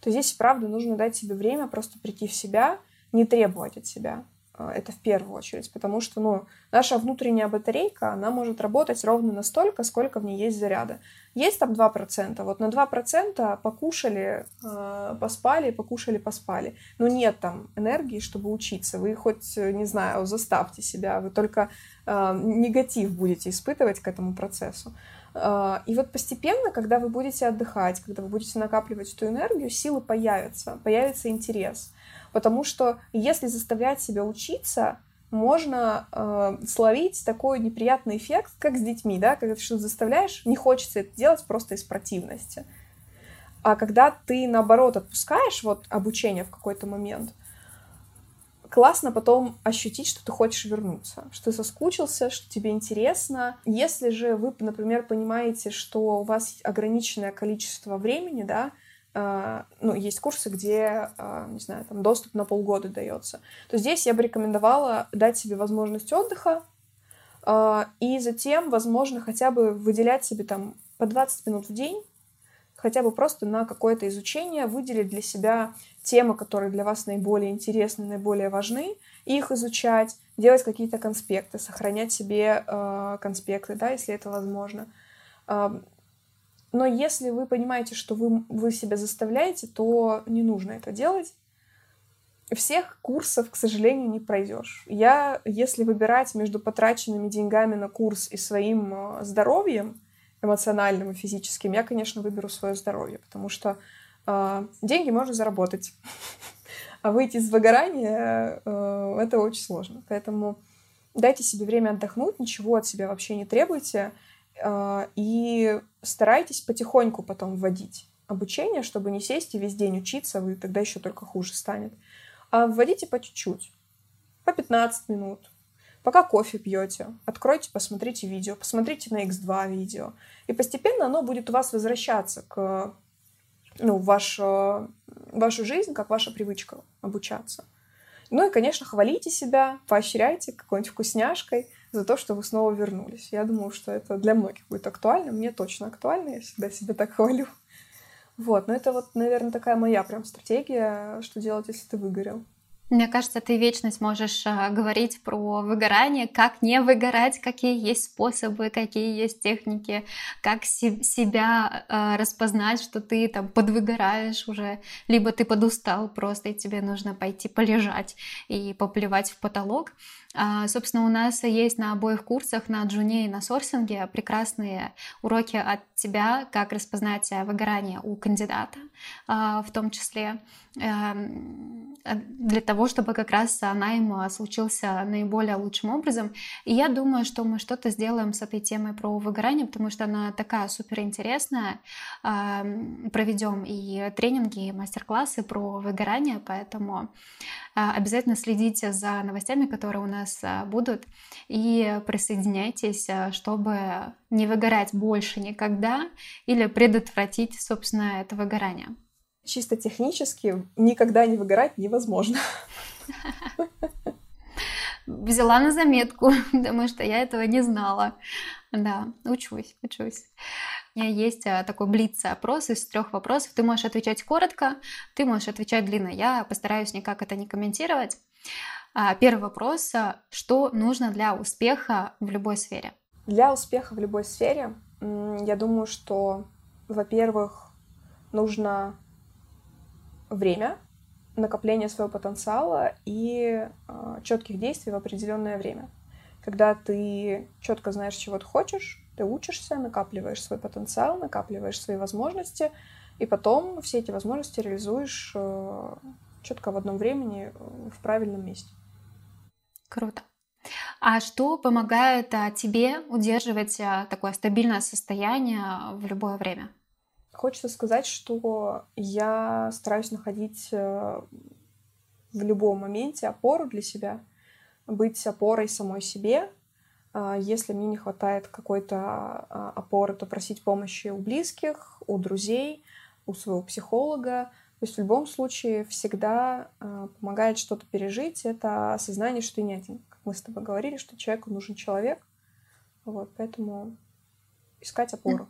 Speaker 2: то здесь, правда, нужно дать себе время просто прийти в себя, не требовать от себя. А, это в первую очередь, потому что, ну, наша внутренняя батарейка, она может работать ровно настолько, сколько в ней есть заряда. Есть там 2%, вот на 2% покушали, э, поспали, покушали, поспали. Но нет там энергии, чтобы учиться. Вы хоть, не знаю, заставьте себя, вы только э, негатив будете испытывать к этому процессу. Э, и вот постепенно, когда вы будете отдыхать, когда вы будете накапливать эту энергию, силы появятся, появится интерес. Потому что если заставлять себя учиться, можно э, словить такой неприятный эффект, как с детьми, да, когда ты что-то заставляешь, не хочется это делать просто из противности. А когда ты, наоборот, отпускаешь вот обучение в какой-то момент, классно потом ощутить, что ты хочешь вернуться, что ты соскучился, что тебе интересно. Если же вы, например, понимаете, что у вас ограниченное количество времени, да, ну, есть курсы, где, а, не знаю, там доступ на полгода дается, то здесь я бы рекомендовала дать себе возможность отдыха а, и затем, возможно, хотя бы выделять себе там по 20 минут в день, хотя бы просто на какое-то изучение, выделить для себя темы, которые для вас наиболее интересны, наиболее важны, их изучать, делать какие-то конспекты, сохранять себе э, конспекты, да, если это возможно. Но если вы понимаете, что вы, вы себя заставляете, то не нужно это делать. Всех курсов, к сожалению, не пройдешь. Я, если выбирать между потраченными деньгами на курс и своим э, здоровьем, эмоциональным и физическим, я, конечно, выберу свое здоровье, потому что э, деньги можно заработать, а выйти из выгорания э, это очень сложно. Поэтому дайте себе время отдохнуть, ничего от себя вообще не требуйте. А, и старайтесь потихоньку потом вводить обучение, чтобы не сесть и весь день учиться, вы тогда еще только хуже станет. А вводите по чуть-чуть, по 15 минут, пока кофе пьете, откройте, посмотрите видео, посмотрите на X2 видео, и постепенно оно будет у вас возвращаться к ну, ваш, вашу жизнь, как ваша привычка обучаться. Ну и, конечно, хвалите себя, поощряйте какой-нибудь вкусняшкой – за то, что вы снова вернулись. Я думаю, что это для многих будет актуально. Мне точно актуально, я всегда себя так хвалю. Вот, но это вот, наверное, такая моя прям стратегия, что делать, если ты выгорел.
Speaker 1: Мне кажется, ты вечность можешь э, говорить про выгорание, как не выгорать, какие есть способы, какие есть техники, как си- себя э, распознать, что ты там подвыгораешь уже, либо ты подустал просто, и тебе нужно пойти полежать и поплевать в потолок. А, собственно, у нас есть на обоих курсах, на джуне и на сорсинге, прекрасные уроки от тебя, как распознать выгорание у кандидата, а, в том числе эм, для того, чтобы как раз найм случился наиболее лучшим образом. И я думаю, что мы что-то сделаем с этой темой про выгорание, потому что она такая суперинтересная. Проведем и тренинги, и мастер-классы про выгорание, поэтому а, обязательно следите за новостями, которые у нас а, будут, и присоединяйтесь, а, чтобы не выгорать больше никогда или предотвратить, собственно, это выгорание.
Speaker 2: Чисто технически никогда не выгорать невозможно.
Speaker 1: взяла на заметку, потому что я этого не знала. Да, учусь, учусь. Меня есть а, такой блиц-опрос из трех вопросов. Ты можешь отвечать коротко, ты можешь отвечать длинно. Я постараюсь никак это не комментировать. А, первый вопрос. А, что нужно для успеха в любой сфере?
Speaker 2: Для успеха в любой сфере, я думаю, что, во-первых, нужно время, накопление своего потенциала и э, четких действий в определенное время. Когда ты четко знаешь, чего ты хочешь, ты учишься, накапливаешь свой потенциал, накапливаешь свои возможности, и потом все эти возможности реализуешь э, четко в одном времени э, в правильном месте.
Speaker 1: Круто. А что помогает а, тебе удерживать такое стабильное состояние в любое время?
Speaker 2: Хочется сказать, что я стараюсь находить э, в любом моменте опору для себя, быть опорой самой себе. А, если мне не хватает какой-то а, опоры, то просить помощи у близких, у друзей, у своего психолога. То есть в любом случае всегда а, помогает что-то пережить. Это осознание, что ты не один. Как мы с тобой говорили, что человеку нужен человек. Вот, поэтому искать опору.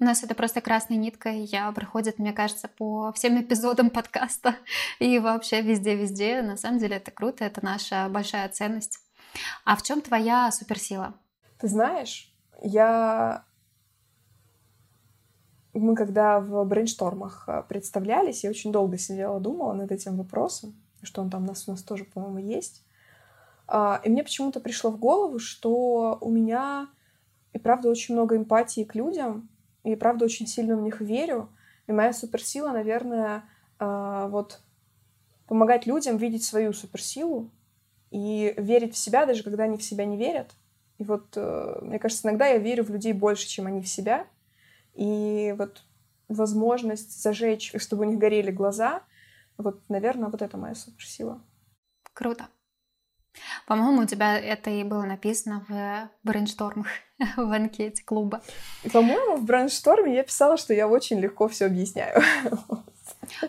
Speaker 1: У нас это просто красной ниткой я проходит, мне кажется, по всем эпизодам подкаста и вообще везде-везде. На самом деле это круто, это наша большая ценность. А в чем твоя суперсила?
Speaker 2: Ты знаешь, я... Мы когда в брейнштормах э, представлялись, я очень долго сидела, думала над этим вопросом, что он там у нас, у нас тоже, по-моему, есть. А, и мне почему-то пришло в голову, что у меня и правда очень много эмпатии к людям, и правда очень сильно в них верю. И моя суперсила, наверное, а, вот помогать людям видеть свою суперсилу и верить в себя, даже когда они в себя не верят. И вот, э, мне кажется, иногда я верю в людей больше, чем они в себя. И вот возможность зажечь, чтобы у них горели глаза, вот, наверное, вот это моя суперсила.
Speaker 1: Круто. По-моему, у тебя это и было написано в брейнштормах в анкете клуба.
Speaker 2: По-моему, в брейншторме я писала, что я очень легко все объясняю.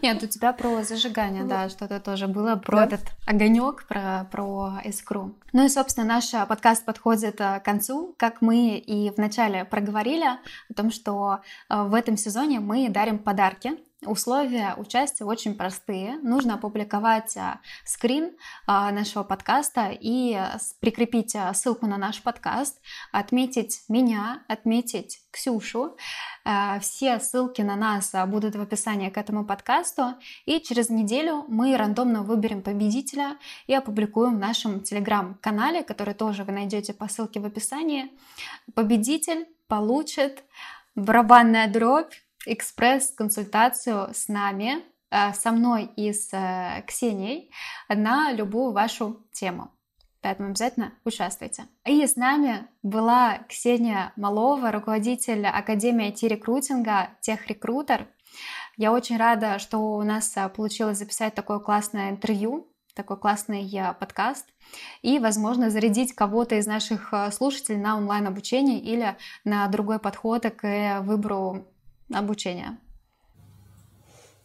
Speaker 1: Нет, у тебя про зажигание, да, что-то тоже было, про да? этот огонек, про, про искру. Ну и, собственно, наш подкаст подходит э, к концу. Как мы и вначале проговорили о том, что э, в этом сезоне мы дарим подарки Условия участия очень простые. Нужно опубликовать а, скрин а, нашего подкаста и прикрепить а, ссылку на наш подкаст, отметить меня, отметить Ксюшу. Все ссылки на нас будут в описании к этому подкасту. И через неделю мы рандомно выберем победителя и опубликуем в нашем телеграм-канале, который тоже вы найдете по ссылке в описании. Победитель получит барабанная дробь экспресс-консультацию с нами, э, со мной и с э, Ксенией на любую вашу тему. Поэтому обязательно участвуйте. И с нами была Ксения Малова, руководитель Академии IT-рекрутинга, техрекрутер. Я очень рада, что у нас э, получилось записать такое классное интервью, такой классный подкаст и, возможно, зарядить кого-то из наших слушателей на онлайн-обучение или на другой подход к выбору обучения.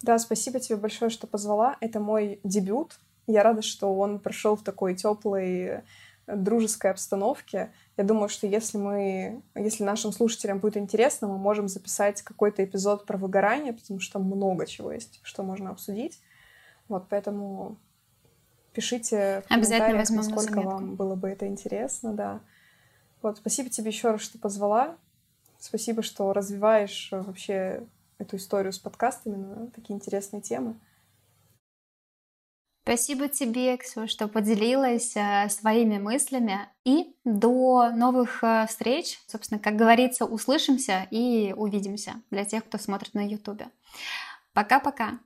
Speaker 2: Да, спасибо тебе большое, что позвала. Это мой дебют. Я рада, что он прошел в такой теплой дружеской обстановке. Я думаю, что если мы, если нашим слушателям будет интересно, мы можем записать какой-то эпизод про выгорание, потому что много чего есть, что можно обсудить. Вот, поэтому пишите в Обязательно возьмем насколько вам было бы это интересно, да. Вот, спасибо тебе еще раз, что позвала. Спасибо, что развиваешь э, вообще эту историю с подкастами на такие интересные темы.
Speaker 1: Спасибо тебе, Ксю, что поделилась э, своими мыслями. И до новых э, встреч. Собственно, как говорится, услышимся и увидимся для тех, кто смотрит на YouTube. Пока-пока.